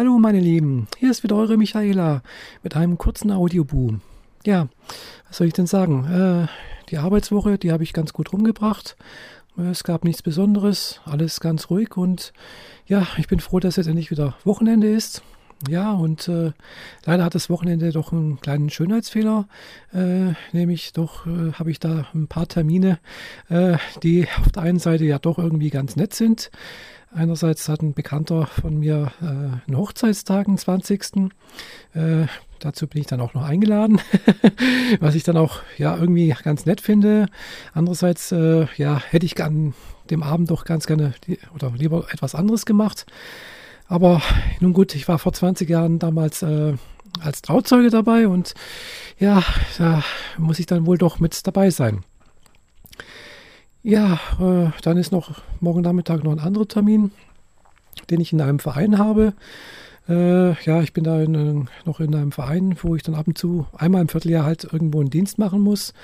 Hallo meine Lieben, hier ist wieder eure Michaela mit einem kurzen Audioboom. Ja, was soll ich denn sagen? Äh, die Arbeitswoche, die habe ich ganz gut rumgebracht. Es gab nichts Besonderes, alles ganz ruhig und ja, ich bin froh, dass jetzt endlich wieder Wochenende ist. Ja, und äh, leider hat das Wochenende doch einen kleinen Schönheitsfehler. Äh, nämlich doch äh, habe ich da ein paar Termine, äh, die auf der einen Seite ja doch irgendwie ganz nett sind. Einerseits hat ein Bekannter von mir äh, einen Hochzeitstag, den 20. Äh, dazu bin ich dann auch noch eingeladen, was ich dann auch ja irgendwie ganz nett finde. Andererseits äh, ja, hätte ich an dem Abend doch ganz gerne die, oder lieber etwas anderes gemacht. Aber nun gut, ich war vor 20 Jahren damals äh, als Trauzeuge dabei und ja, da muss ich dann wohl doch mit dabei sein. Ja, äh, dann ist noch morgen Nachmittag noch ein anderer Termin, den ich in einem Verein habe. Äh, ja, ich bin da in, noch in einem Verein, wo ich dann ab und zu einmal im Vierteljahr halt irgendwo einen Dienst machen muss.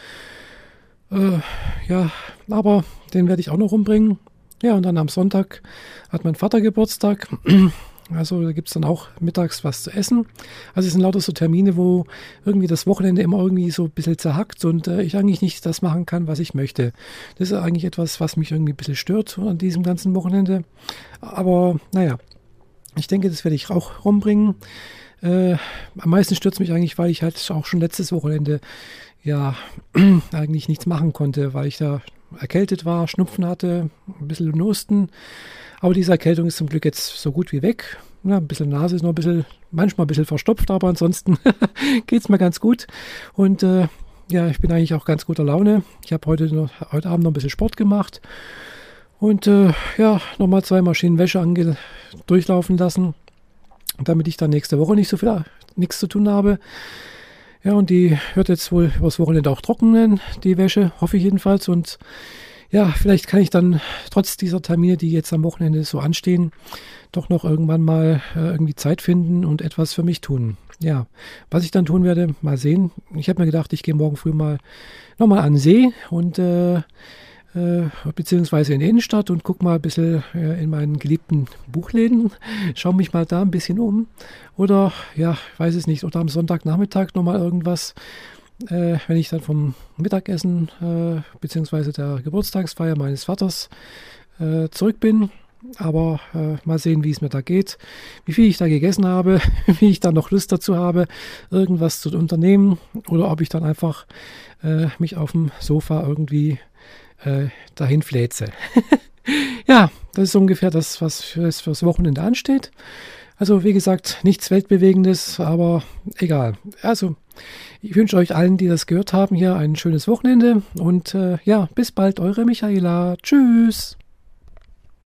Äh, ja, aber den werde ich auch noch umbringen. Ja, und dann am Sonntag hat mein Vater Geburtstag. Also da gibt es dann auch mittags was zu essen. Also es sind lauter so Termine, wo irgendwie das Wochenende immer irgendwie so ein bisschen zerhackt und äh, ich eigentlich nicht das machen kann, was ich möchte. Das ist eigentlich etwas, was mich irgendwie ein bisschen stört an diesem ganzen Wochenende. Aber naja, ich denke, das werde ich auch rumbringen. Äh, am meisten stört es mich eigentlich, weil ich halt auch schon letztes Wochenende ja eigentlich nichts machen konnte, weil ich da erkältet war, Schnupfen hatte, ein bisschen Nusten. Aber diese Erkältung ist zum Glück jetzt so gut wie weg. Ja, ein bisschen Nase ist noch ein bisschen, manchmal ein bisschen verstopft, aber ansonsten geht es mir ganz gut. Und äh, ja, ich bin eigentlich auch ganz guter Laune. Ich habe heute, heute Abend noch ein bisschen Sport gemacht. Und äh, ja, nochmal zwei Maschinen Wäsche ange durchlaufen lassen, damit ich dann nächste Woche nicht so viel nichts zu tun habe. Ja, und die wird jetzt wohl übers Wochenende auch trocknen, die Wäsche, hoffe ich jedenfalls. Und ja, vielleicht kann ich dann trotz dieser Termine, die jetzt am Wochenende so anstehen, doch noch irgendwann mal äh, irgendwie Zeit finden und etwas für mich tun. Ja, was ich dann tun werde, mal sehen. Ich habe mir gedacht, ich gehe morgen früh mal nochmal an den See und äh, beziehungsweise in die Innenstadt und gucke mal ein bisschen äh, in meinen geliebten Buchläden, schaue mich mal da ein bisschen um. Oder, ja, weiß es nicht, oder am Sonntagnachmittag nochmal irgendwas, äh, wenn ich dann vom Mittagessen äh, beziehungsweise der Geburtstagsfeier meines Vaters äh, zurück bin. Aber äh, mal sehen, wie es mir da geht, wie viel ich da gegessen habe, wie ich da noch Lust dazu habe, irgendwas zu unternehmen oder ob ich dann einfach äh, mich auf dem Sofa irgendwie äh, dahin fläze. ja, das ist ungefähr das, was fürs, fürs Wochenende ansteht. Also wie gesagt, nichts Weltbewegendes, aber egal. Also ich wünsche euch allen, die das gehört haben, hier ein schönes Wochenende und äh, ja, bis bald, eure Michaela. Tschüss.